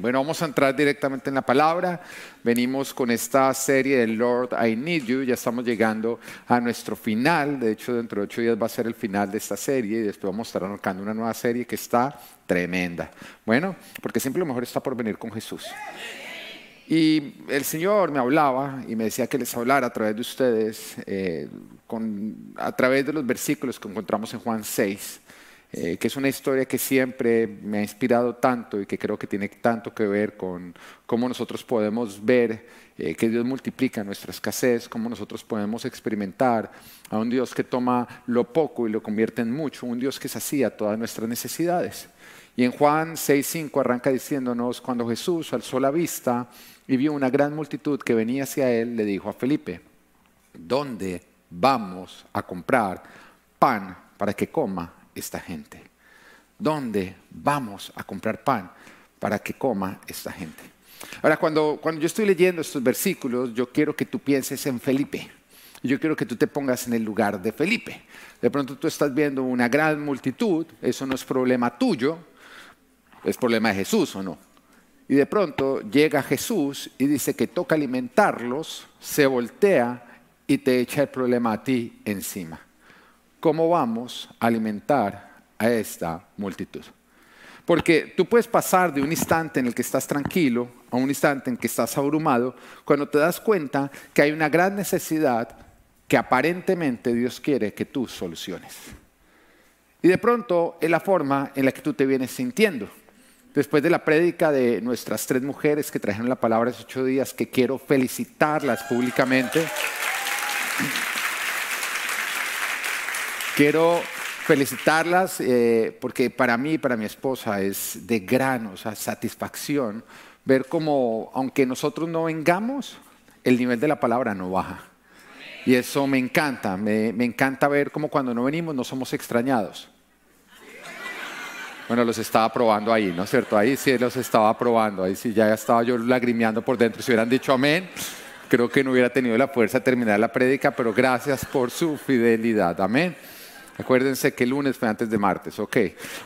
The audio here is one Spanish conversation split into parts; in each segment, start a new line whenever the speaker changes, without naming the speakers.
Bueno, vamos a entrar directamente en la palabra. Venimos con esta serie de Lord, I Need You. Ya estamos llegando a nuestro final. De hecho, dentro de ocho días va a ser el final de esta serie y después vamos a estar arrancando una nueva serie que está tremenda. Bueno, porque siempre lo mejor está por venir con Jesús. Y el Señor me hablaba y me decía que les hablara a través de ustedes, eh, a través de los versículos que encontramos en Juan 6 eh, que es una historia que siempre me ha inspirado tanto y que creo que tiene tanto que ver con cómo nosotros podemos ver eh, que Dios multiplica nuestra escasez, cómo nosotros podemos experimentar a un Dios que toma lo poco y lo convierte en mucho, un Dios que sacía todas nuestras necesidades. Y en Juan 6.5 arranca diciéndonos, cuando Jesús alzó la vista y vio una gran multitud que venía hacia él, le dijo a Felipe, ¿dónde vamos a comprar pan para que coma esta gente? ¿Dónde vamos a comprar pan para que coma esta gente? Ahora, cuando, cuando yo estoy leyendo estos versículos, yo quiero que tú pienses en Felipe. Yo quiero que tú te pongas en el lugar de Felipe. De pronto tú estás viendo una gran multitud, eso no es problema tuyo, es problema de Jesús o no. Y de pronto llega Jesús y dice que toca alimentarlos, se voltea y te echa el problema a ti encima. ¿Cómo vamos a alimentar a esta multitud? Porque tú puedes pasar de un instante en el que estás tranquilo a un instante en que estás abrumado cuando te das cuenta que hay una gran necesidad que aparentemente Dios quiere que tú soluciones. Y de pronto es la forma en la que tú te vienes sintiendo. Después de la prédica de nuestras tres mujeres que trajeron la palabra hace ocho días, que quiero felicitarlas públicamente. Quiero felicitarlas eh, porque para mí y para mi esposa es de gran o sea, satisfacción ver cómo, aunque nosotros no vengamos, el nivel de la palabra no baja. Y eso me encanta, me, encanta ver cómo cuando no venimos no somos extrañados. Bueno, los estaba probando ahí, ¿no es cierto? Ahí sí los estaba probando, ahí sí ya estaba yo lagrimeando por dentro. Si hubieran dicho amén, creo que no hubiera tenido la fuerza de terminar la prédica, pero gracias por su fidelidad. Amén. Acuérdense que el lunes fue antes de martes, ok.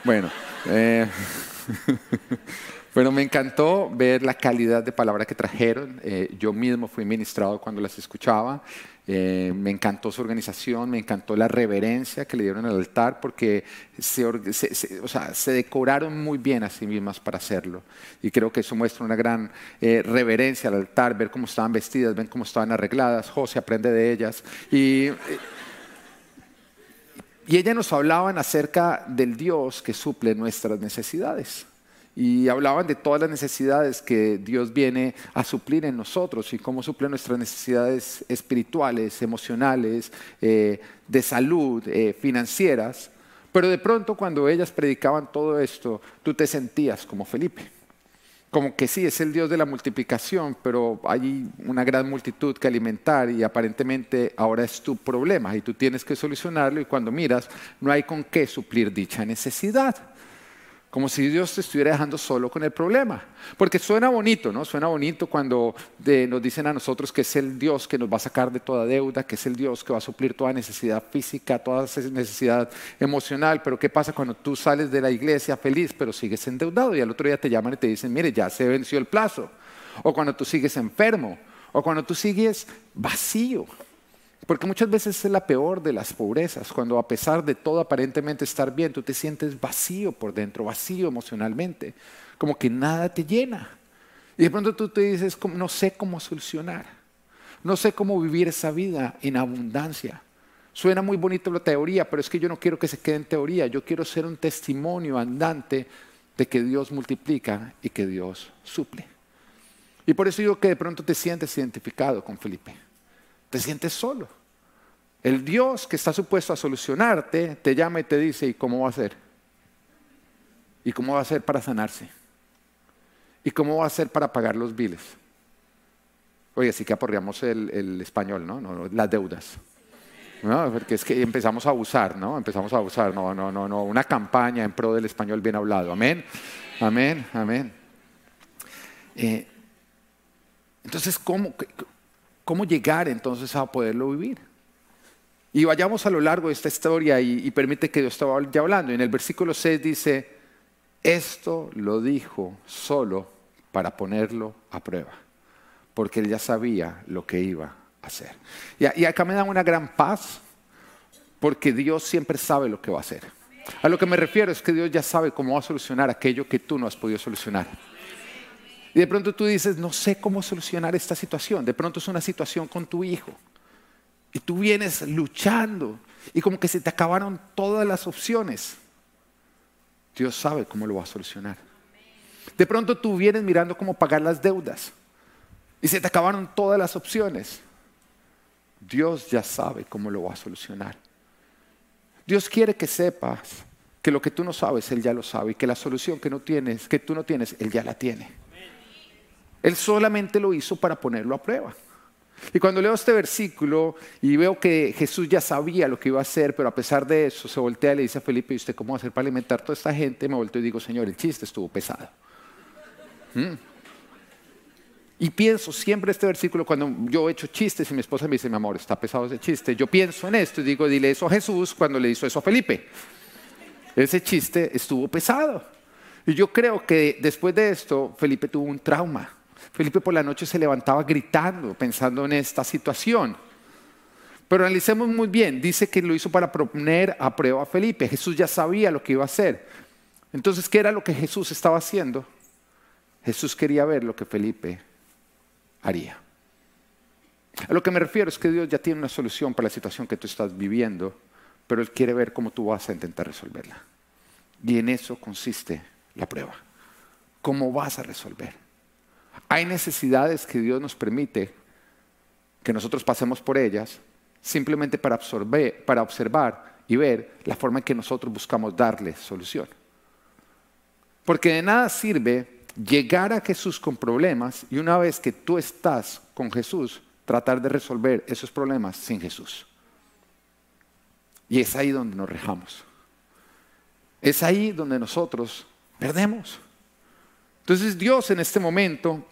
Bueno, eh, bueno, me encantó ver la calidad de palabra que trajeron. Eh, yo mismo fui ministrado cuando las escuchaba. Eh, me encantó su organización, me encantó la reverencia que le dieron al altar porque se, o sea, se decoraron muy bien a sí mismas para hacerlo. Y creo que eso muestra una gran reverencia al altar, ver cómo estaban vestidas, ver cómo estaban arregladas. José aprende de ellas. Y y ellas nos hablaban acerca del Dios que suple nuestras necesidades. Y hablaban de todas las necesidades que Dios viene a suplir en nosotros y cómo suple nuestras necesidades espirituales, emocionales, eh, de salud, eh, financieras. Pero de pronto cuando ellas predicaban todo esto, tú te sentías como Felipe como que sí, es el Dios de la multiplicación, pero hay una gran multitud que alimentar y aparentemente ahora es tu problema y tú tienes que solucionarlo y cuando miras no hay con qué suplir dicha necesidad como si Dios te estuviera dejando solo con el problema. Porque suena bonito, ¿no? Suena bonito cuando nos dicen a nosotros que es el Dios que nos va a sacar de toda deuda, que es el Dios que va a suplir toda necesidad física, toda necesidad emocional. Pero ¿qué pasa cuando tú sales de la iglesia feliz, pero sigues endeudado y al otro día te llaman y te dicen, mire, ya se venció el plazo? O cuando tú sigues enfermo, o cuando tú sigues vacío. Porque muchas veces es la peor de las pobrezas, cuando a pesar de todo aparentemente estar bien, tú te sientes vacío por dentro, vacío emocionalmente, como que nada te llena. Y de pronto tú te dices, no sé cómo solucionar, no sé cómo vivir esa vida en abundancia. Suena muy bonito la teoría, pero es que yo no quiero que se quede en teoría, yo quiero ser un testimonio andante de que Dios multiplica y que Dios suple. Y por eso digo que de pronto te sientes identificado con Felipe te sientes solo. El Dios que está supuesto a solucionarte te llama y te dice, ¿y cómo va a ser? ¿Y cómo va a ser para sanarse? ¿Y cómo va a ser para pagar los biles? Oye, así que aporreamos el, español, ¿no? Las deudas. ¿no? Porque es que empezamos a abusar, ¿no? Empezamos a abusar. No, no, no, no. Una campaña en pro del español bien hablado. Amén. Amén, amén. Eh, entonces, ¿cómo, ¿Cómo llegar entonces a poderlo vivir? Y vayamos a lo largo de esta historia y, permite que Dios estaba ya hablando. En el versículo 6 dice, esto lo dijo solo para ponerlo a prueba, porque él ya sabía lo que iba a hacer. Y, acá me da una gran paz, porque Dios siempre sabe lo que va a hacer. A lo que me refiero es que Dios ya sabe cómo va a solucionar aquello que tú no has podido solucionar. Y de pronto tú dices, no sé cómo solucionar esta situación. De pronto es una situación con tu hijo. Y tú vienes luchando y como que se te acabaron todas las opciones. Dios sabe cómo lo va a solucionar. De pronto tú vienes mirando cómo pagar las deudas y se te acabaron todas las opciones. Dios ya sabe cómo lo va a solucionar. Dios quiere que sepas que lo que tú no sabes, Él ya lo sabe y que la solución que no tienes, que tú no tienes, Él ya la tiene. Él solamente lo hizo para ponerlo a prueba. Y cuando leo este versículo y veo que Jesús ya sabía lo que iba a hacer, pero a pesar de eso se voltea y le dice a Felipe, ¿y usted cómo va a hacer para alimentar toda esta gente? Me volteo y digo, Señor, el chiste estuvo pesado. ¿Mm? Y pienso siempre este versículo cuando yo he hecho chistes y mi esposa me dice, mi amor, está pesado ese chiste. Yo pienso en esto y digo, dile eso a Jesús cuando le hizo eso a Felipe. Ese chiste estuvo pesado. Y yo creo que después de esto, Felipe tuvo un trauma. Felipe por la noche se levantaba gritando, pensando en esta situación. Pero analicemos muy bien, dice que lo hizo para poner a prueba a Felipe. Jesús ya sabía lo que iba a hacer. Entonces, ¿qué era lo que Jesús estaba haciendo? Jesús quería ver lo que Felipe haría. A lo que me refiero es que Dios ya tiene una solución para la situación que tú estás viviendo, pero Él quiere ver cómo tú vas a intentar resolverla. Y en eso consiste la prueba. ¿Cómo vas a resolver? Hay necesidades que Dios nos permite que nosotros pasemos por ellas simplemente para, absorber, para observar y ver la forma en que nosotros buscamos darle solución. Porque de nada sirve llegar a Jesús con problemas y una vez que tú estás con Jesús, tratar de resolver esos problemas sin Jesús. Y es ahí donde nos rejamos. Es ahí donde nosotros perdemos. Entonces Dios en este momento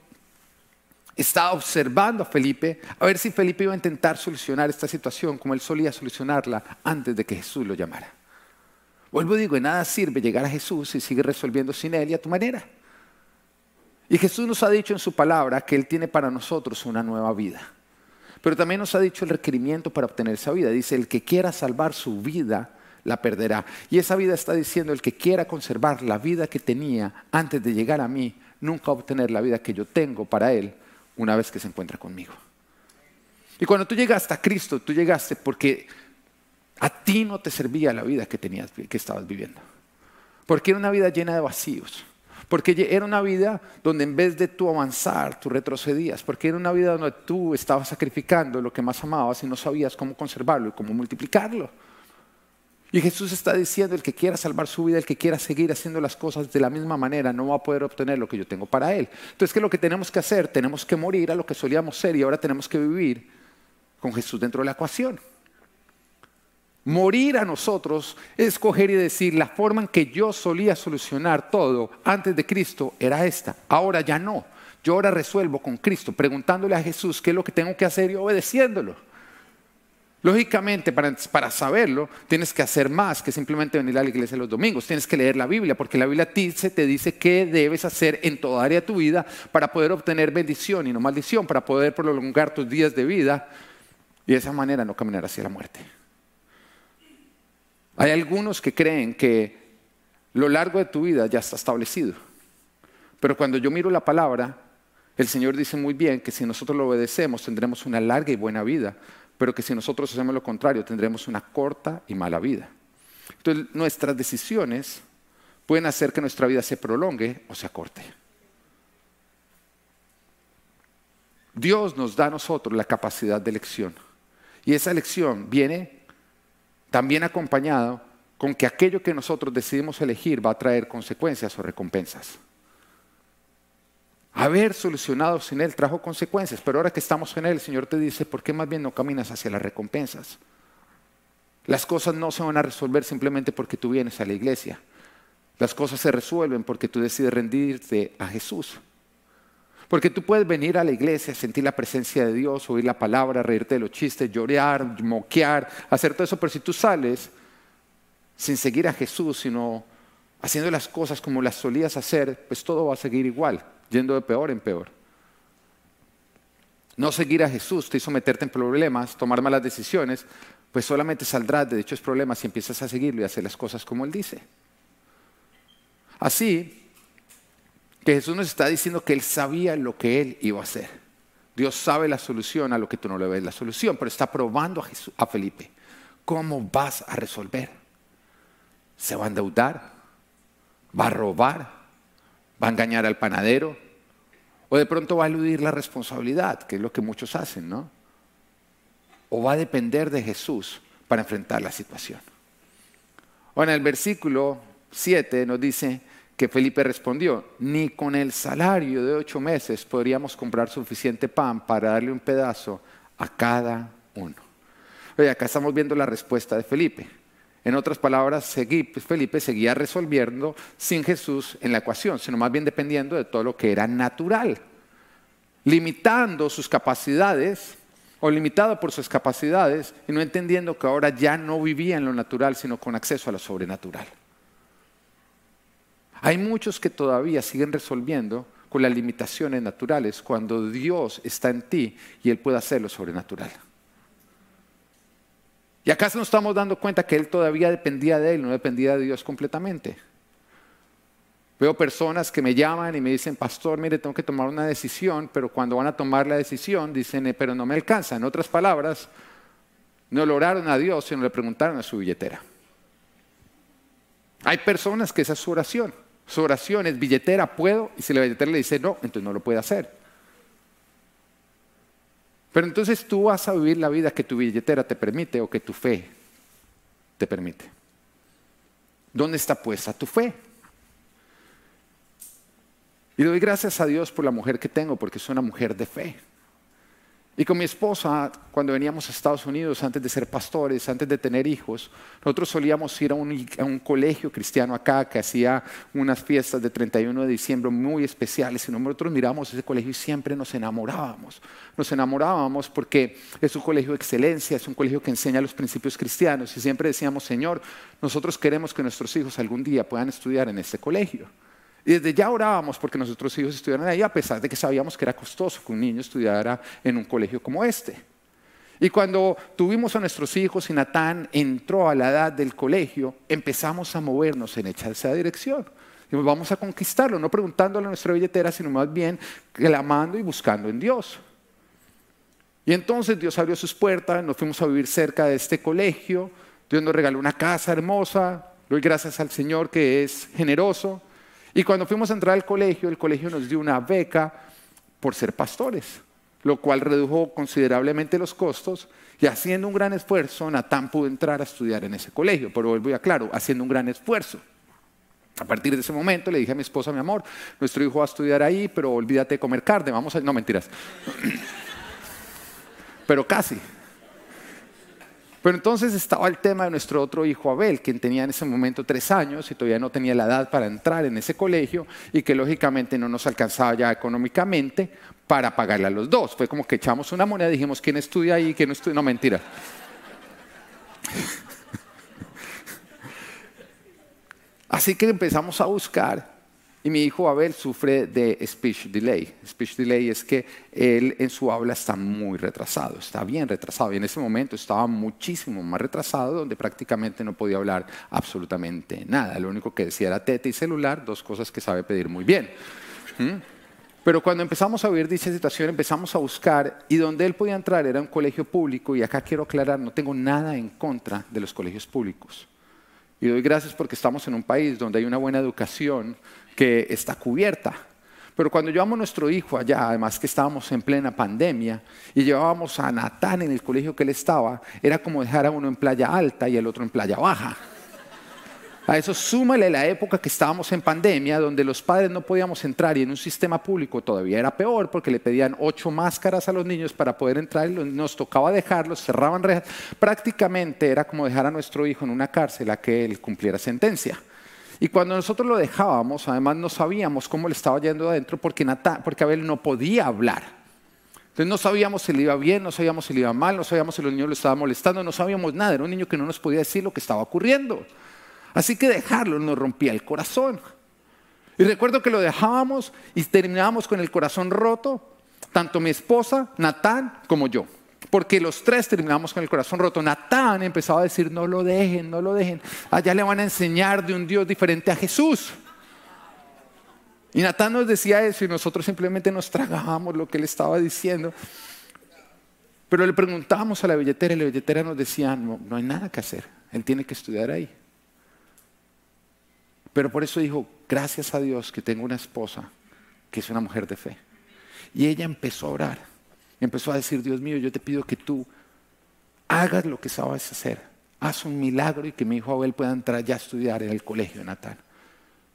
está observando a Felipe a ver si Felipe iba a intentar solucionar esta situación como él solía solucionarla antes de que Jesús lo llamara. Vuelvo y digo, de nada sirve llegar a Jesús y sigue resolviendo sin él y a tu manera. Y Jesús nos ha dicho en su palabra que Él tiene para nosotros una nueva vida. Pero también nos ha dicho el requerimiento para obtener esa vida. Dice, el que quiera salvar su vida, la perderá. Y esa vida está diciendo, el que quiera conservar la vida que tenía antes de llegar a mí, nunca obtener la vida que yo tengo para Él una vez que se encuentra conmigo. Y cuando tú llegaste a Cristo, tú llegaste porque a ti no te servía la vida que, tenías, que estabas viviendo. Porque era una vida llena de vacíos porque era una vida donde en vez de tú avanzar, tú retrocedías. Porque era una vida donde tú estabas sacrificando lo que más amabas y no sabías cómo conservarlo y cómo multiplicarlo. Y Jesús está diciendo, el que quiera salvar su vida, el que quiera seguir haciendo las cosas de la misma manera, no va a poder obtener lo que yo tengo para él. Entonces, ¿qué es lo que tenemos que hacer? Tenemos que morir a lo que solíamos ser y ahora tenemos que vivir con Jesús dentro de la ecuación. Morir a nosotros es coger y decir, la forma en que yo solía solucionar todo antes de Cristo era esta, ahora ya no. Yo ahora resuelvo con Cristo, preguntándole a Jesús qué es lo que tengo que hacer y obedeciéndolo. Lógicamente, para, saberlo, tienes que hacer más que simplemente venir a la iglesia los domingos. Tienes que leer la Biblia, porque la Biblia te dice qué debes hacer en toda área de tu vida para poder obtener bendición y no maldición, para poder prolongar tus días de vida y de esa manera no caminar hacia la muerte. Hay algunos que creen que lo largo de tu vida ya está establecido. Pero cuando yo miro la palabra, el Señor dice muy bien que si nosotros lo obedecemos tendremos una larga y buena vida, pero que si nosotros hacemos lo contrario tendremos una corta y mala vida. Entonces nuestras decisiones pueden hacer que nuestra vida se prolongue o se acorte. Dios nos da a nosotros la capacidad de elección. Y esa elección viene también acompañado con que aquello que nosotros decidimos elegir va a traer consecuencias o recompensas. Haber solucionado sin Él trajo consecuencias, pero ahora que estamos en Él, el Señor te dice, ¿por qué más bien no caminas hacia las recompensas? Las cosas no se van a resolver simplemente porque tú vienes a la iglesia. Las cosas se resuelven porque tú decides rendirte a Jesús. Porque tú puedes venir a la iglesia, sentir la presencia de Dios, oír la palabra, reírte de los chistes, llorar, moquear, hacer todo eso, pero si tú sales sin seguir a Jesús, sino haciendo las cosas como las solías hacer, pues todo va a seguir igual. Yendo de peor en peor. No seguir a Jesús te hizo meterte en problemas, tomar malas decisiones, pues solamente saldrás de dichos problemas si empiezas a seguirlo y a hacer las cosas como Él dice. Así que Jesús nos está diciendo que Él sabía lo que Él iba a hacer. Dios sabe la solución a lo que tú no le ves la solución, pero está probando a, a Felipe. ¿Cómo vas a resolver? ¿Se va a endeudar? ¿Va a robar? ¿Va a engañar al panadero? ¿O de pronto va a eludir la responsabilidad, que es lo que muchos hacen, ¿no? ¿O va a depender de Jesús para enfrentar la situación? O en el versículo 7 nos dice que Felipe respondió, ni con el salario de ocho meses podríamos comprar suficiente pan para darle un pedazo a cada uno. Oye, acá estamos viendo la respuesta de Felipe. En otras palabras, Felipe seguía resolviendo sin Jesús en la ecuación, sino más bien dependiendo de todo lo que era natural, limitando sus capacidades o limitado por sus capacidades y no entendiendo que ahora ya no vivía en lo natural, sino con acceso a lo sobrenatural. Hay muchos que todavía siguen resolviendo con las limitaciones naturales cuando Dios está en ti y Él puede hacer lo sobrenatural. ¿Y acaso nos estamos dando cuenta que él todavía dependía de él, no dependía de Dios completamente? Veo personas que me llaman y me dicen, pastor, mire, tengo que tomar una decisión, pero cuando van a tomar la decisión dicen, eh, pero no me alcanza. En otras palabras, no lo oraron a Dios, sino le preguntaron a su billetera. Hay personas que esa es su oración. Su oración es billetera, puedo, y si la billetera le dice no, entonces no lo puede hacer. Pero entonces tú vas a vivir la vida que tu billetera te permite o que tu fe te permite. ¿Dónde está puesta tu fe? Y doy gracias a Dios por la mujer que tengo, porque es una mujer de fe. Y con mi esposa, cuando veníamos a Estados Unidos, antes de ser pastores, antes de tener hijos, nosotros solíamos ir a un, colegio cristiano acá que hacía unas fiestas de 31 de diciembre muy especiales. Y nosotros miramos ese colegio y siempre nos enamorábamos. Nos enamorábamos porque es un colegio de excelencia, es un colegio que enseña los principios cristianos. Y siempre decíamos, Señor, nosotros queremos que nuestros hijos algún día puedan estudiar en este colegio. Y desde ya orábamos porque nuestros hijos estudiaran ahí, a pesar de que sabíamos que era costoso que un niño estudiara en un colegio como este. Y cuando tuvimos a nuestros hijos y Natán entró a la edad del colegio, empezamos a movernos en esa dirección. Y vamos a conquistarlo, no preguntándole a nuestra billetera, sino más bien clamando y buscando en Dios. Y entonces Dios abrió sus puertas, nos fuimos a vivir cerca de este colegio, Dios nos regaló una casa hermosa, doy gracias al Señor que es generoso. Y cuando fuimos a entrar al colegio, el colegio nos dio una beca por ser pastores, lo cual redujo considerablemente los costos y haciendo un gran esfuerzo, Natán pudo entrar a estudiar en ese colegio, pero vuelvo ya claro, haciendo un gran esfuerzo. A partir de ese momento le dije a mi esposa, mi amor, nuestro hijo va a estudiar ahí, pero olvídate de comer carne, vamos a... No, mentiras. pero casi. Pero entonces estaba el tema de nuestro otro hijo Abel, quien tenía en ese momento tres años y todavía no tenía la edad para entrar en ese colegio y que lógicamente no nos alcanzaba ya económicamente para pagarle a los dos. Fue como que echamos una moneda y dijimos, ¿quién estudia ahí? ¿Quién no estudia? No, mentira. Así que empezamos a buscar y mi hijo Abel sufre de speech delay. Speech delay es que él en su habla está muy retrasado, está bien retrasado. Y en ese momento estaba muchísimo más retrasado, donde prácticamente no podía hablar absolutamente nada. Lo único que decía era tete y celular, dos cosas que sabe pedir muy bien. ¿Mm? Pero cuando empezamos a vivir dicha situación, empezamos a buscar y donde él podía entrar era un colegio público. Y acá quiero aclarar, no tengo nada en contra de los colegios públicos. Y doy gracias porque estamos en un país donde hay una buena educación que está cubierta. Pero cuando llevamos a nuestro hijo allá, además que estábamos en plena pandemia, y llevábamos a Natán en el colegio que él estaba, era como dejar a uno en playa alta y el otro en playa baja. A eso súmale la época que estábamos en pandemia, donde los padres no podíamos entrar y en un sistema público todavía era peor porque le pedían ocho máscaras a los niños para poder entrar y nos tocaba dejarlos, cerraban rejas. Prácticamente era como dejar a nuestro hijo en una cárcel a que él cumpliera sentencia. Y cuando nosotros lo dejábamos, además no sabíamos cómo le estaba yendo adentro porque, porque Abel no podía hablar. Entonces no sabíamos si le iba bien, no sabíamos si le iba mal, no sabíamos si los niños lo estaban molestando, no sabíamos nada. Era un niño que no nos podía decir lo que estaba ocurriendo. Así que dejarlo nos rompía el corazón. Y recuerdo que lo dejábamos y terminábamos con el corazón roto, tanto mi esposa, Natán, como yo. Porque los tres terminamos con el corazón roto. Natán empezaba a decir, no lo dejen, no lo dejen. Allá le van a enseñar de un Dios diferente a Jesús. Y Natán nos decía eso y nosotros simplemente nos tragábamos lo que él estaba diciendo. Pero le preguntábamos a la billetera y la billetera nos decía, no, no hay nada que hacer, él tiene que estudiar ahí. Pero por eso dijo, gracias a Dios que tengo una esposa que es una mujer de fe. Y ella empezó a orar, empezó a decir, Dios mío, yo te pido que tú hagas lo que sabes hacer, haz un milagro y que mi hijo Abel pueda entrar ya a estudiar en el colegio natal.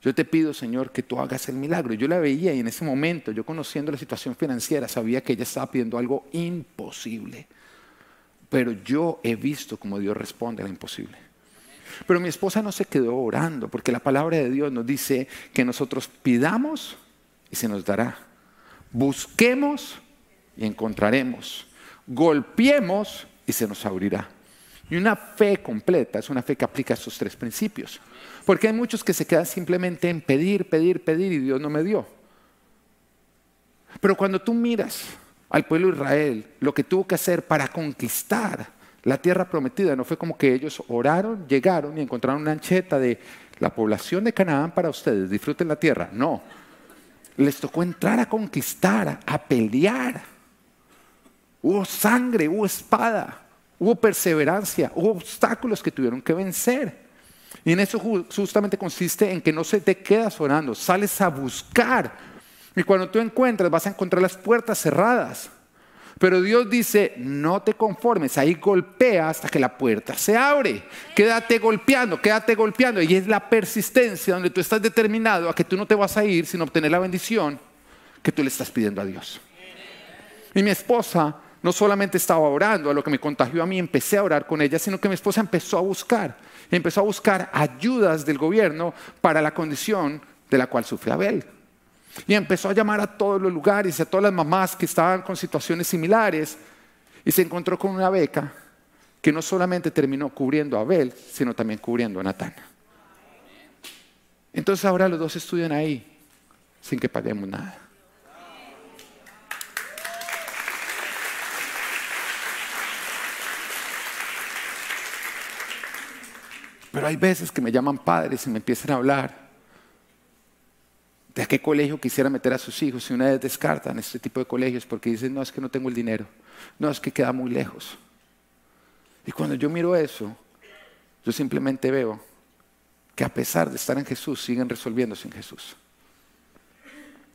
Yo te pido, Señor, que tú hagas el milagro. Yo la veía y en ese momento, yo conociendo la situación financiera, sabía que ella estaba pidiendo algo imposible. Pero yo he visto cómo Dios responde a lo imposible. Pero mi esposa no se quedó orando, porque la palabra de Dios nos dice que nosotros pidamos y se nos dará. Busquemos y encontraremos. Golpeemos y se nos abrirá. Y una fe completa es una fe que aplica estos tres principios. Porque hay muchos que se quedan simplemente en pedir, pedir, pedir y Dios no me dio. Pero cuando tú miras al pueblo de Israel, lo que tuvo que hacer para conquistar la tierra prometida, no fue como que ellos oraron, llegaron y encontraron una ancheta de la población de Canaán para ustedes, disfruten la tierra. No, les tocó entrar a conquistar, a pelear. Hubo sangre, hubo espada, hubo perseverancia, hubo obstáculos que tuvieron que vencer. Y en eso justamente consiste en que no se te quedas orando, sales a buscar. Y cuando tú encuentras, vas a encontrar las puertas cerradas. Pero Dios dice, no te conformes, ahí golpea hasta que la puerta se abre. Quédate golpeando, quédate golpeando. Y es la persistencia donde tú estás determinado a que tú no te vas a ir sin obtener la bendición que tú le estás pidiendo a Dios. Y mi esposa no solamente estaba orando, a lo que me contagió a mí, empecé a orar con ella, sino que mi esposa empezó a buscar empezó a buscar ayudas del gobierno para la condición de la cual sufre Abel. Y empezó a llamar a todos los lugares, a todas las mamás que estaban con situaciones similares, y se encontró con una beca que no solamente terminó cubriendo a Abel, sino también cubriendo a Natán. Entonces ahora los dos estudian ahí, sin que paguemos nada. Pero hay veces que me llaman padres y me empiezan a hablar de a qué colegio quisiera meter a sus hijos y una vez descartan este tipo de colegios porque dicen, no, es que no tengo el dinero, no, es que queda muy lejos. Y cuando yo miro eso, yo simplemente veo que a pesar de estar en Jesús, siguen resolviéndose en Jesús.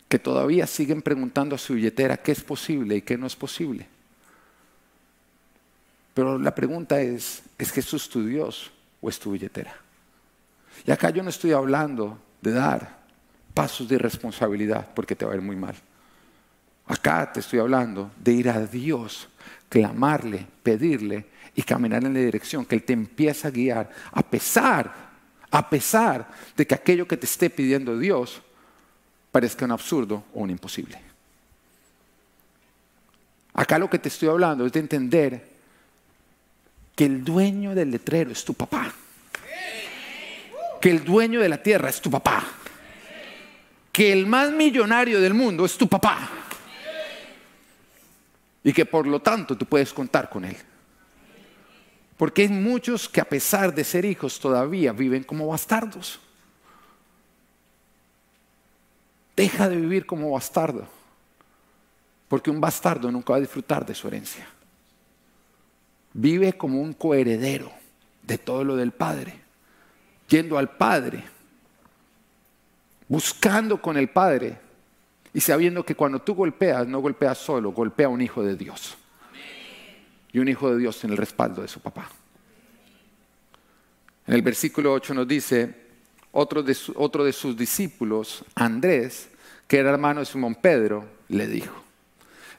Que todavía siguen preguntando a su billetera qué es posible y qué no es posible. Pero la pregunta es, ¿es Jesús tu Dios? O es tu billetera. Y acá yo no estoy hablando de dar pasos de irresponsabilidad porque te va a ir muy mal. Acá te estoy hablando de ir a Dios, clamarle, pedirle y caminar en la dirección que Él te empieza a guiar, a pesar, a pesar de que aquello que te esté pidiendo Dios parezca un absurdo o un imposible. Acá lo que te estoy hablando es de entender que el dueño del letrero es tu papá. Que el dueño de la tierra es tu papá. Que el más millonario del mundo es tu papá. Y que por lo tanto tú puedes contar con él. Porque hay muchos que a pesar de ser hijos todavía viven como bastardos. Deja de vivir como bastardo. Porque un bastardo nunca va a disfrutar de su herencia. Vive como un coheredero de todo lo del Padre, yendo al Padre, buscando con el Padre y sabiendo que cuando tú golpeas, no golpeas solo, golpea a un hijo de Dios. Y un hijo de Dios en el respaldo de su papá. En el versículo 8 nos dice, otro de, otro de sus discípulos, Andrés, que era hermano de Simón Pedro, le dijo,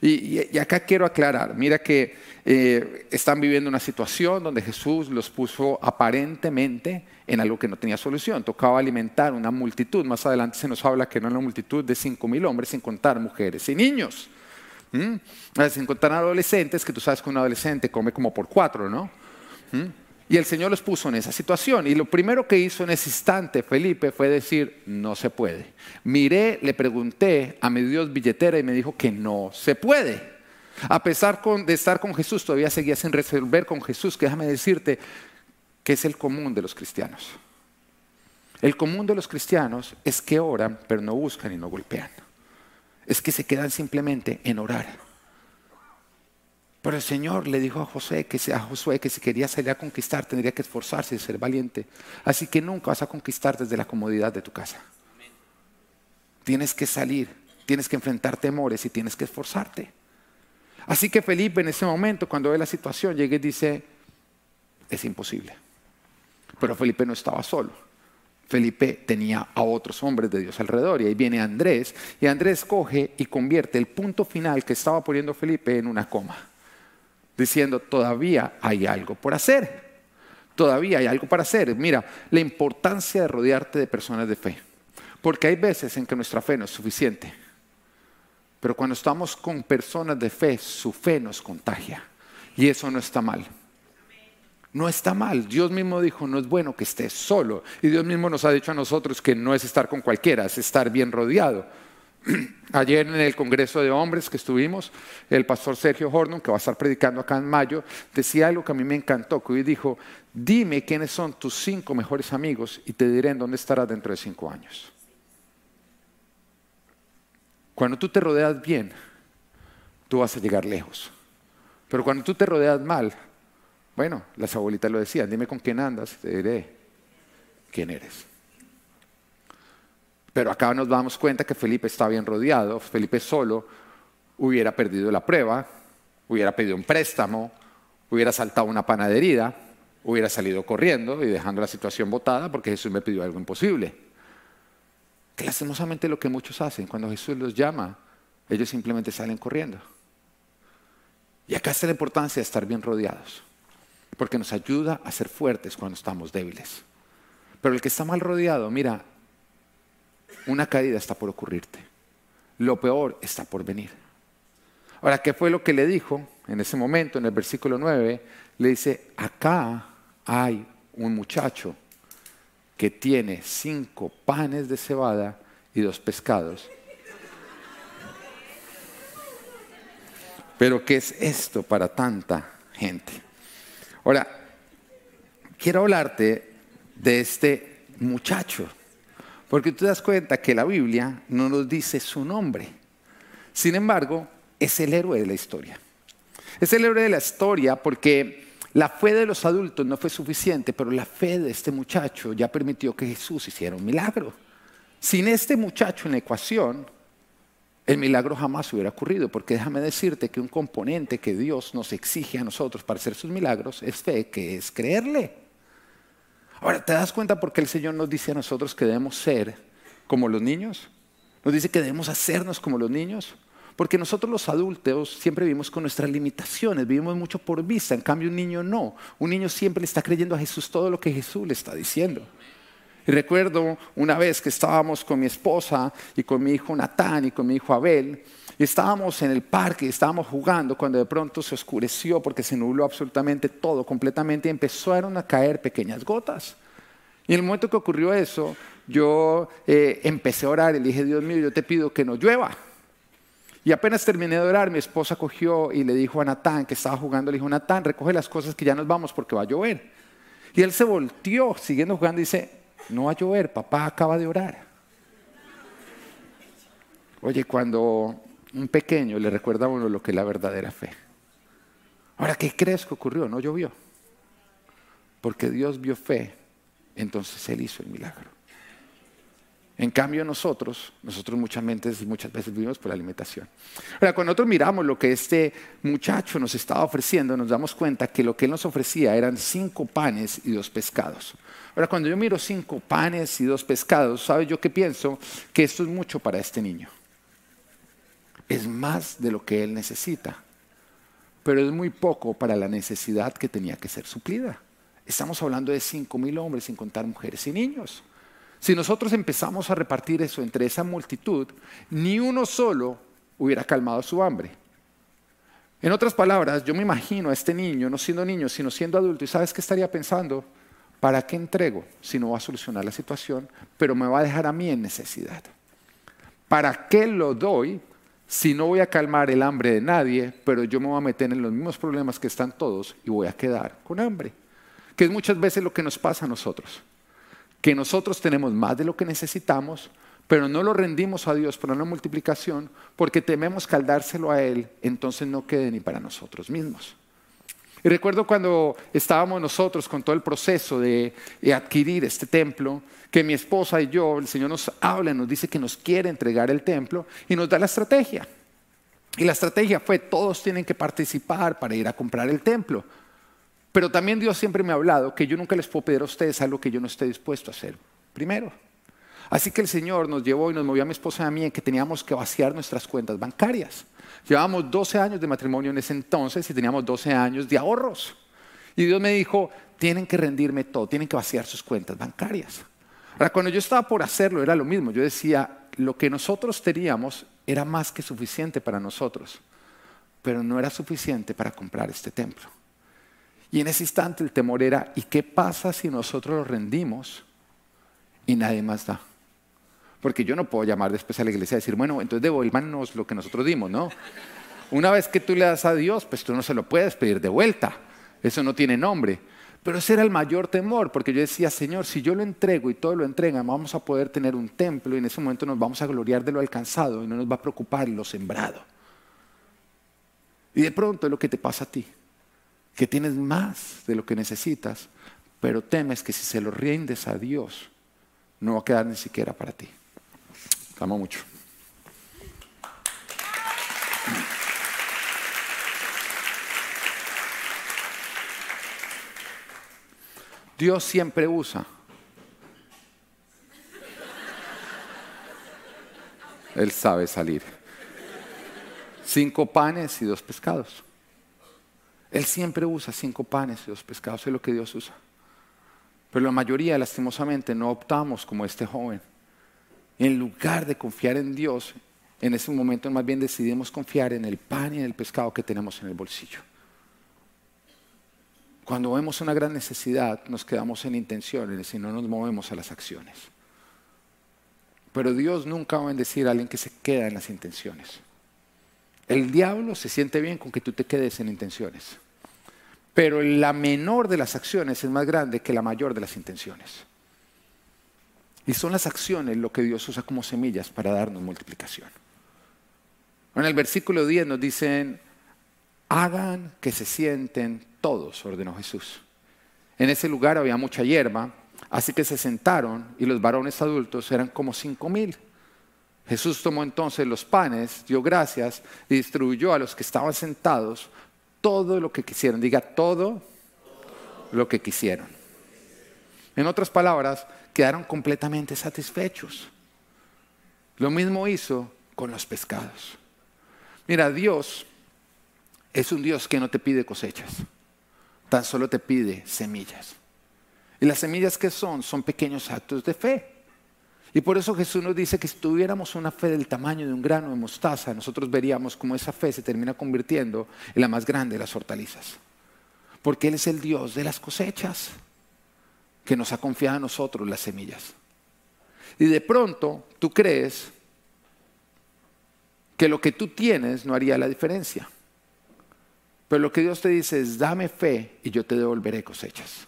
y, acá quiero aclarar, mira que eh, están viviendo una situación donde Jesús los puso aparentemente en algo que no tenía solución. Tocaba alimentar una multitud. Más adelante se nos habla que era una multitud de cinco mil hombres, sin contar mujeres y niños. Sin contar adolescentes, que tú sabes que un adolescente come como por cuatro, ¿no? Y el Señor los puso en esa situación. Y lo primero que hizo en ese instante Felipe fue decir, no se puede. Miré, le pregunté a mi Dios billetera y me dijo que no se puede. A pesar de estar con Jesús, todavía seguía sin resolver con Jesús, que déjame decirte que es el común de los cristianos. El común de los cristianos es que oran, pero no buscan y no golpean. Es que se quedan simplemente en orar pero el Señor le dijo a José que, a Josué que si quería salir a conquistar tendría que esforzarse y ser valiente. Así que nunca vas a conquistar desde la comodidad de tu casa. Tienes que salir, tienes que enfrentar temores y tienes que esforzarte. Así que Felipe en ese momento, cuando ve la situación, llega y dice, es imposible. Pero Felipe no estaba solo. Felipe tenía a otros hombres de Dios alrededor y ahí viene Andrés y Andrés coge y convierte el punto final que estaba poniendo Felipe en una coma diciendo, todavía hay algo por hacer. Todavía hay algo para hacer. Mira, la importancia de rodearte de personas de fe. Porque hay veces en que nuestra fe no es suficiente. Pero cuando estamos con personas de fe, su fe nos contagia. Y eso no está mal. No está mal. Dios mismo dijo, no es bueno que estés solo. Y Dios mismo nos ha dicho a nosotros que no es estar con cualquiera, es estar bien rodeado. Ayer en el Congreso de Hombres que estuvimos, el pastor Sergio Hornon, que va a estar predicando acá en mayo, decía algo que a mí me encantó, que hoy dijo, dime quiénes son tus cinco mejores amigos y te diré en dónde estarás dentro de cinco años. Cuando tú te rodeas bien, tú vas a llegar lejos. Pero cuando tú te rodeas mal, bueno, las abuelitas lo decían, dime con quién andas, te diré quién eres. Pero acá nos damos cuenta que Felipe está bien rodeado. Felipe solo hubiera perdido la prueba, hubiera pedido un préstamo, hubiera saltado una panadería, hubiera salido corriendo y dejando la situación botada porque Jesús me pidió algo imposible. Que lastimosamente lo que muchos hacen cuando Jesús los llama, ellos simplemente salen corriendo. Y acá está la importancia de estar bien rodeados, porque nos ayuda a ser fuertes cuando estamos débiles. Pero el que está mal rodeado, mira, una caída está por ocurrirte. Lo peor está por venir. Ahora, ¿qué fue lo que le dijo en ese momento, en el versículo 9? Le dice, acá hay un muchacho que tiene cinco panes de cebada y dos pescados. Pero ¿qué es esto para tanta gente? Ahora, quiero hablarte de este muchacho. Porque tú das cuenta que la Biblia no nos dice su nombre. Sin embargo, es el héroe de la historia. Es el héroe de la historia porque la fe de los adultos no fue suficiente, pero la fe de este muchacho ya permitió que Jesús hiciera un milagro. Sin este muchacho en la ecuación, el milagro jamás hubiera ocurrido, porque déjame decirte que un componente que Dios nos exige a nosotros para hacer sus milagros es fe, que es creerle. Ahora, ¿te das cuenta por qué el Señor nos dice a nosotros que debemos ser como los niños? Nos dice que debemos hacernos como los niños. Porque nosotros los adultos siempre vivimos con nuestras limitaciones, vivimos mucho por vista, en cambio un niño no. Un niño siempre le está creyendo a Jesús todo lo que Jesús le está diciendo. Y recuerdo una vez que estábamos con mi esposa y con mi hijo Natán y con mi hijo Abel, y estábamos en el parque, estábamos jugando cuando de pronto se oscureció porque se nubló absolutamente todo completamente y empezaron a caer pequeñas gotas. Y en el momento que ocurrió eso, yo eh, empecé a orar y le dije, Dios mío, yo te pido que no llueva. Y apenas terminé de orar, mi esposa cogió y le dijo a Natán, que estaba jugando, le dijo, Natán, recoge las cosas que ya nos vamos porque va a llover. Y él se volteó, siguiendo jugando, y dice, no va a llover, papá acaba de orar. Oye, cuando un pequeño le recuerda a uno lo que es la verdadera fe. Ahora, ¿qué crees que ocurrió? No llovió. Porque Dios vio fe, entonces Él hizo el milagro. En cambio nosotros, nosotros muchas veces, muchas veces vivimos por la alimentación. Ahora, cuando nosotros miramos lo que este muchacho nos estaba ofreciendo, nos damos cuenta que lo que él nos ofrecía eran cinco panes y dos pescados. Ahora, cuando yo miro cinco panes y dos pescados, ¿sabes yo qué pienso? Que esto es mucho para este niño es más de lo que él necesita, pero es muy poco para la necesidad que tenía que ser suplida. Estamos hablando de cinco mil hombres sin contar mujeres y niños. Si nosotros empezamos a repartir eso entre esa multitud, ni uno solo hubiera calmado su hambre. En otras palabras, yo me imagino a este niño, no siendo niño, sino siendo adulto, y ¿sabes qué estaría pensando? ¿Para qué entrego si no va a solucionar la situación, pero me va a dejar a mí en necesidad? ¿Para qué lo doy si no voy a calmar el hambre de nadie, pero yo me voy a meter en los mismos problemas que están todos y voy a quedar con hambre? Que es muchas veces lo que nos pasa a nosotros. Que nosotros tenemos más de lo que necesitamos, pero no lo rendimos a Dios por una multiplicación porque tememos caldárselo a Él, entonces no quede ni para nosotros mismos. Y recuerdo cuando estábamos nosotros con todo el proceso de, adquirir este templo, que mi esposa y yo, el Señor nos habla, nos dice que nos quiere entregar el templo y nos da la estrategia. Y la estrategia fue, todos tienen que participar para ir a comprar el templo. Pero también Dios siempre me ha hablado que yo nunca les puedo pedir a ustedes algo que yo no esté dispuesto a hacer primero. Así que el Señor nos llevó y nos movió a mi esposa y a mí en que teníamos que vaciar nuestras cuentas bancarias. Llevábamos 12 años de matrimonio en ese entonces y teníamos 12 años de ahorros. Y Dios me dijo, tienen que rendirme todo, tienen que vaciar sus cuentas bancarias. Ahora, cuando yo estaba por hacerlo era lo mismo. Yo decía, lo que nosotros teníamos era más que suficiente para nosotros, pero no era suficiente para comprar este templo. Y en ese instante el temor era, ¿y qué pasa si nosotros lo rendimos y nadie más da? Porque yo no puedo llamar después a la iglesia y decir, bueno, entonces devuélvanos lo que nosotros dimos, ¿no? Una vez que tú le das a Dios, pues tú no se lo puedes pedir de vuelta. Eso no tiene nombre. Pero ese era el mayor temor, porque yo decía, Señor, si yo lo entrego y todo lo entregan, vamos a poder tener un templo y en ese momento nos vamos a gloriar de lo alcanzado y no nos va a preocupar lo sembrado. Y de pronto es lo que te pasa a ti, que tienes más de lo que necesitas, pero temes que si se lo rindes a Dios, no va a quedar ni siquiera para ti amo mucho. Dios siempre usa. Él sabe salir. Cinco panes y dos pescados. Él siempre usa cinco panes y dos pescados, es lo que Dios usa. Pero la mayoría, lastimosamente, no optamos como este joven en lugar de confiar en Dios, en ese momento más bien decidimos confiar en el pan y en el pescado que tenemos en el bolsillo. Cuando vemos una gran necesidad, nos quedamos en intenciones y no nos movemos a las acciones. Pero Dios nunca va a bendecir a alguien que se queda en las intenciones. El diablo se siente bien con que tú te quedes en intenciones. Pero la menor de las acciones es más grande que la mayor de las intenciones. Y son las acciones lo que Dios usa como semillas para darnos multiplicación. En el versículo 10 nos dicen, hagan que se sienten todos, ordenó Jesús. En ese lugar había mucha hierba, así que se sentaron y los varones adultos eran como cinco mil. Jesús tomó entonces los panes, dio gracias y distribuyó a los que estaban sentados todo lo que quisieron. Diga todo lo que quisieron. En otras palabras, quedaron completamente satisfechos. Lo mismo hizo con los pescados. Mira, Dios es un Dios que no te pide cosechas, tan solo te pide semillas. Y las semillas que son son pequeños actos de fe. Y por eso Jesús nos dice que si tuviéramos una fe del tamaño de un grano de mostaza, nosotros veríamos cómo esa fe se termina convirtiendo en la más grande de las hortalizas. Porque Él es el Dios de las cosechas que nos ha confiado a nosotros las semillas. Y de pronto tú crees que lo que tú tienes no haría la diferencia. Pero lo que Dios te dice es, dame fe y yo te devolveré cosechas.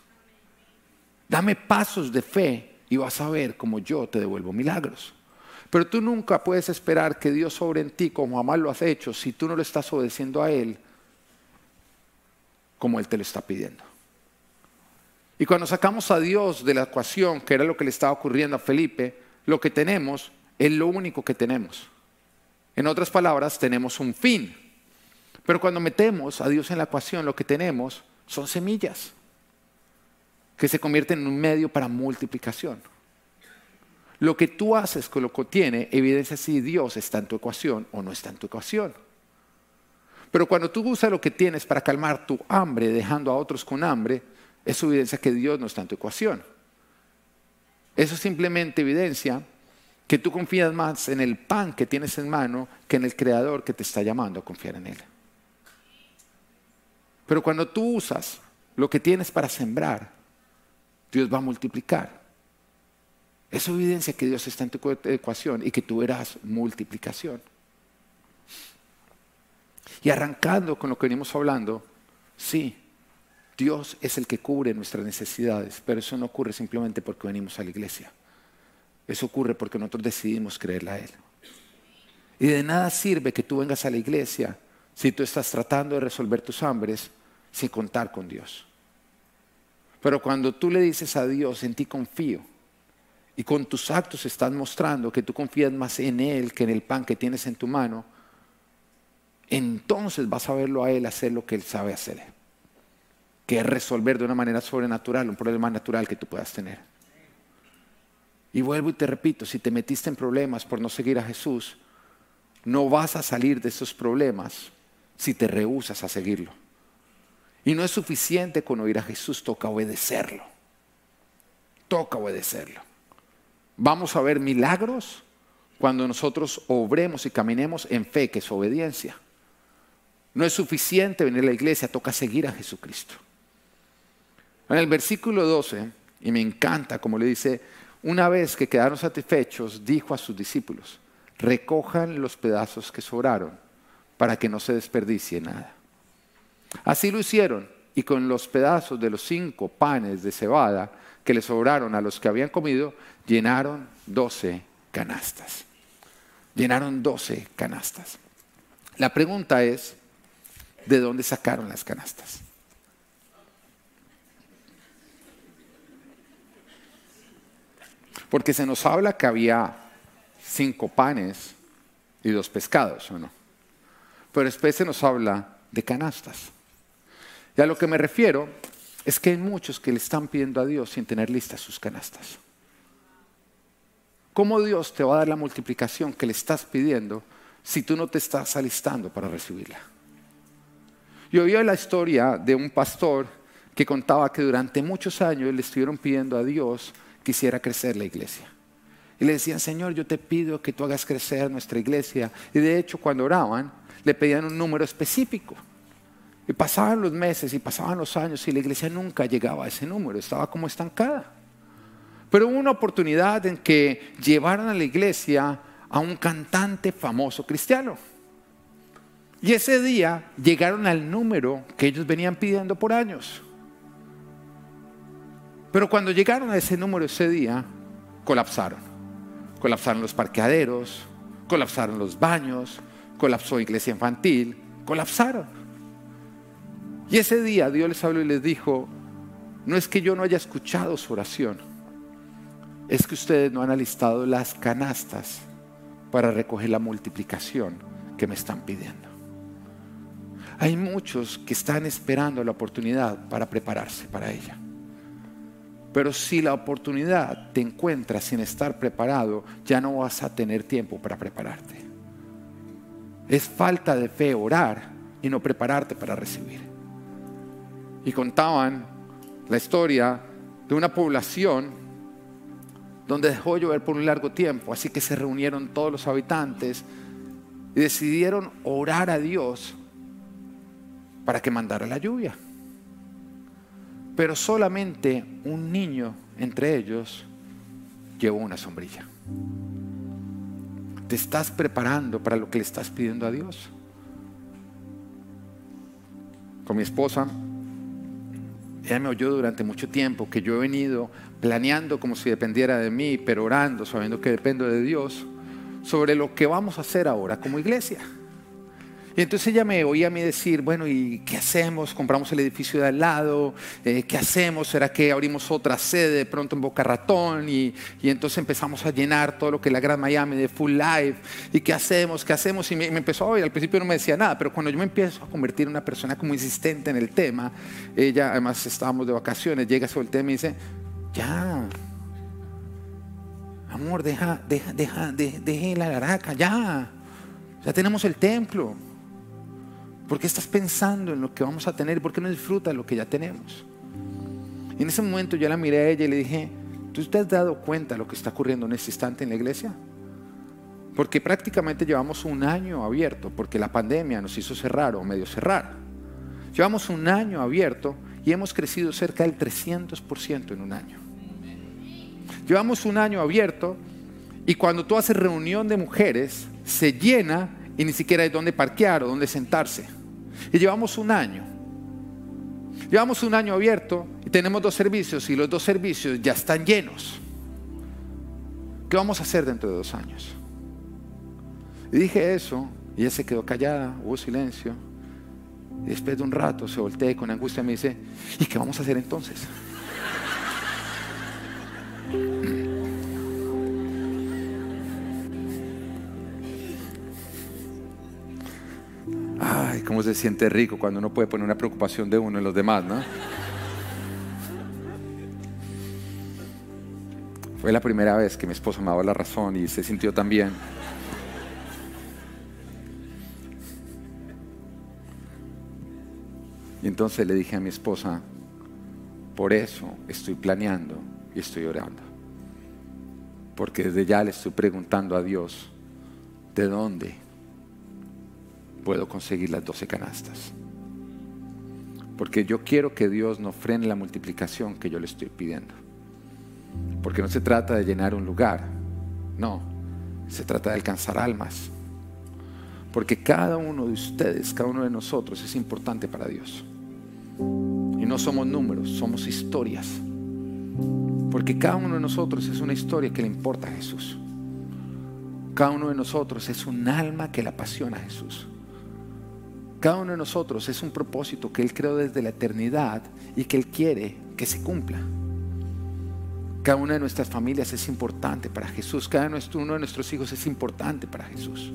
Dame pasos de fe y vas a ver cómo yo te devuelvo milagros. Pero tú nunca puedes esperar que Dios sobre en ti como jamás lo has hecho si tú no lo estás obedeciendo a Él como Él te lo está pidiendo. Y cuando sacamos a Dios de la ecuación, que era lo que le estaba ocurriendo a Felipe, lo que tenemos es lo único que tenemos. En otras palabras, tenemos un fin. Pero cuando metemos a Dios en la ecuación, lo que tenemos son semillas que se convierten en un medio para multiplicación. Lo que tú haces con lo que tiene evidencia si Dios está en tu ecuación o no está en tu ecuación. Pero cuando tú usas lo que tienes para calmar tu hambre, dejando a otros con hambre, eso evidencia que Dios no está en tu ecuación. Eso simplemente evidencia que tú confías más en el pan que tienes en mano que en el Creador que te está llamando a confiar en Él. Pero cuando tú usas lo que tienes para sembrar, Dios va a multiplicar. Es evidencia que Dios está en tu ecuación y que tú verás multiplicación. Y arrancando con lo que venimos hablando, sí, Dios es el que cubre nuestras necesidades, pero eso no ocurre simplemente porque venimos a la iglesia. Eso ocurre porque nosotros decidimos creerle a Él. Y de nada sirve que tú vengas a la iglesia si tú estás tratando de resolver tus hambres sin contar con Dios. Pero cuando tú le dices a Dios, en ti confío, y con tus actos estás mostrando que tú confías más en Él que en el pan que tienes en tu mano, entonces vas a verlo a Él hacer lo que Él sabe hacer, que es resolver de una manera sobrenatural un problema natural que tú puedas tener. Y vuelvo y te repito, si te metiste en problemas por no seguir a Jesús, no vas a salir de esos problemas si te rehusas a seguirlo. Y no es suficiente con oír a Jesús, toca obedecerlo. Toca obedecerlo. Vamos a ver milagros cuando nosotros obremos y caminemos en fe, que es obediencia. No es suficiente venir a la iglesia, toca seguir a Jesucristo. En el versículo 12, y me encanta como le dice, una vez que quedaron satisfechos, dijo a sus discípulos, recojan los pedazos que sobraron para que no se desperdicie nada. Así lo hicieron y con los pedazos de los cinco panes de cebada que le sobraron a los que habían comido, llenaron doce canastas. Llenaron doce canastas. La pregunta es, ¿de dónde sacaron las canastas? Porque se nos habla que había cinco panes y dos pescados, ¿o no? Pero después se nos habla de canastas. Y a lo que me refiero es que hay muchos que le están pidiendo a Dios sin tener listas sus canastas. ¿Cómo Dios te va a dar la multiplicación que le estás pidiendo si tú no te estás alistando para recibirla? Yo oí la historia de un pastor que contaba que durante muchos años le estuvieron pidiendo a Dios que hiciera crecer la iglesia. Y le decían, Señor, yo te pido que tú hagas crecer nuestra iglesia. Y de hecho, cuando oraban, le pedían un número específico. Y pasaban los meses y pasaban los años y la iglesia nunca llegaba a ese número, estaba como estancada. Pero hubo una oportunidad en que llevaron a la iglesia a un cantante famoso cristiano. Y ese día llegaron al número que ellos venían pidiendo por años. Pero cuando llegaron a ese número ese día, colapsaron. Colapsaron los parqueaderos, colapsaron los baños, colapsó iglesia infantil, colapsaron. Y ese día Dios les habló y les dijo, no es que yo no haya escuchado su oración, es que ustedes no han alistado las canastas para recoger la multiplicación que me están pidiendo. Hay muchos que están esperando la oportunidad para prepararse para ella. Pero si la oportunidad te encuentra sin estar preparado, ya no vas a tener tiempo para prepararte. Es falta de fe orar y no prepararte para recibir. Y contaban la historia de una población donde dejó llover por un largo tiempo, así que se reunieron todos los habitantes y decidieron orar a Dios para que mandara la lluvia. Pero solamente un niño entre ellos llevó una sombrilla. ¿Te estás preparando para lo que le estás pidiendo a Dios? Con mi esposa, ella me oyó durante mucho tiempo que yo he venido planeando como si dependiera de mí, pero orando, sabiendo que dependo de Dios, sobre lo que vamos a hacer ahora como iglesia. Y entonces ella me oía a mí decir, bueno, ¿y qué hacemos? ¿Compramos el edificio de al lado? Eh, ¿Qué hacemos? ¿Será que abrimos otra sede de pronto en Boca Ratón? Y, entonces empezamos a llenar todo lo que es la Gran Miami de Full Life. ¿Y qué hacemos? ¿Qué hacemos? Y me, empezó a oír. Al principio no me decía nada, pero cuando yo me empiezo a convertir en una persona como insistente en el tema, ella, además estábamos de vacaciones, llega sobre el tema y dice, ya, amor, deja, deja, deja, deja, la garaca, ya. Ya tenemos el templo. ¿Por qué estás pensando en lo que vamos a tener? ¿Por qué no disfrutas lo que ya tenemos? En ese momento yo la miré a ella y le dije, ¿tú te has dado cuenta de lo que está ocurriendo en este instante en la iglesia? Porque prácticamente llevamos un año abierto, porque la pandemia nos hizo cerrar o medio cerrar. Llevamos un año abierto y hemos crecido cerca del 300% en un año. Llevamos un año abierto y cuando tú haces reunión de mujeres, se llena y ni siquiera hay dónde parquear o dónde sentarse. Y llevamos un año. Llevamos un año abierto y tenemos dos servicios y los dos servicios ya están llenos. ¿Qué vamos a hacer dentro de dos años? Y dije eso y ella se quedó callada, hubo silencio. Y después de un rato se voltea con angustia me dice, ¿y qué vamos a hacer entonces? Se siente rico cuando uno puede poner una preocupación de uno en los demás, ¿no? Fue la primera vez que mi esposo me daba la razón y se sintió tan bien. Y entonces le dije a mi esposa, por eso estoy planeando y estoy orando. Porque desde ya le estoy preguntando a Dios, ¿de dónde puedo conseguir las doce canastas? Porque yo quiero que Dios no frene la multiplicación que yo le estoy pidiendo. Porque no se trata de llenar un lugar, no, se trata de alcanzar almas. Porque cada uno de ustedes, cada uno de nosotros es importante para Dios. Y no somos números, somos historias. Porque cada uno de nosotros es una historia que le importa a Jesús. Cada uno de nosotros es un alma que le apasiona a Jesús. Cada uno de nosotros es un propósito que Él creó desde la eternidad y que Él quiere que se cumpla. Cada una de nuestras familias es importante para Jesús. Cada uno de nuestros hijos es importante para Jesús.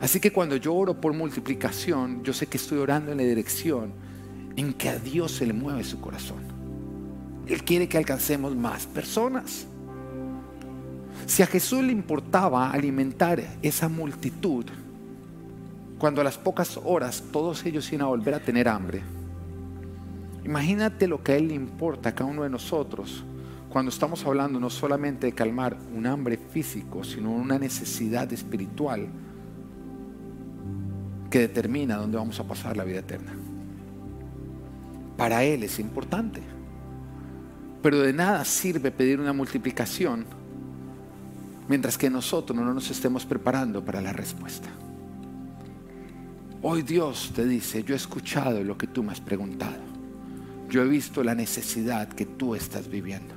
Así que cuando yo oro por multiplicación, yo sé que estoy orando en la dirección en que a Dios se le mueve su corazón. Él quiere que alcancemos más personas. Si a Jesús le importaba alimentar esa multitud, cuando a las pocas horas todos ellos iban a volver a tener hambre, imagínate lo que a Él le importa a cada uno de nosotros cuando estamos hablando no solamente de calmar un hambre físico, sino una necesidad espiritual que determina dónde vamos a pasar la vida eterna. Para Él es importante. Pero de nada sirve pedir una multiplicación mientras que nosotros no nos estemos preparando para la respuesta. Hoy Dios te dice, yo he escuchado lo que tú me has preguntado. Yo he visto la necesidad que tú estás viviendo.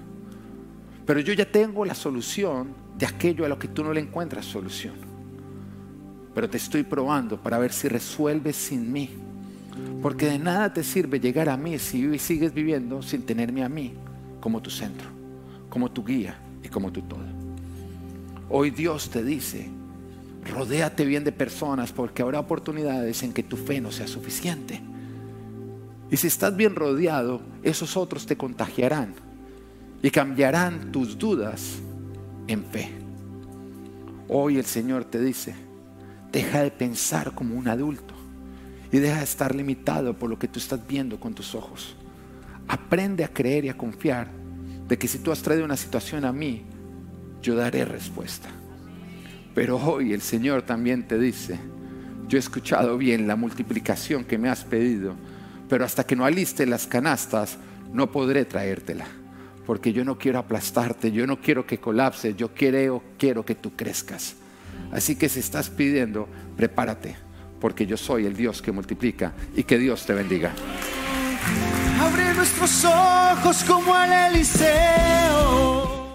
Pero yo ya tengo la solución de aquello a lo que tú no le encuentras solución pero te estoy probando para ver si resuelves sin mí. Porque de nada te sirve llegar a mí si sigues viviendo sin tenerme a mí como tu centro, como tu guía y como tu todo. Hoy Dios te dice, rodéate bien de personas porque habrá oportunidades en que tu fe no sea suficiente. Y si estás bien rodeado, esos otros te contagiarán y cambiarán tus dudas en fe. Hoy el Señor te dice, Deja de pensar como un adulto y deja de estar limitado por lo que tú estás viendo con tus ojos. Aprende a creer y a confiar de que si tú has traído una situación a mí, yo daré respuesta. Pero hoy el Señor también te dice, yo he escuchado bien la multiplicación que me has pedido, pero hasta que no aliste las canastas, no podré traértela. Porque yo no quiero aplastarte, yo no quiero que colapse, yo quiero, quiero que tú crezcas. Así que si estás pidiendo, prepárate, porque yo soy el Dios que multiplica y que Dios te bendiga.
Abre nuestros ojos como al Eliseo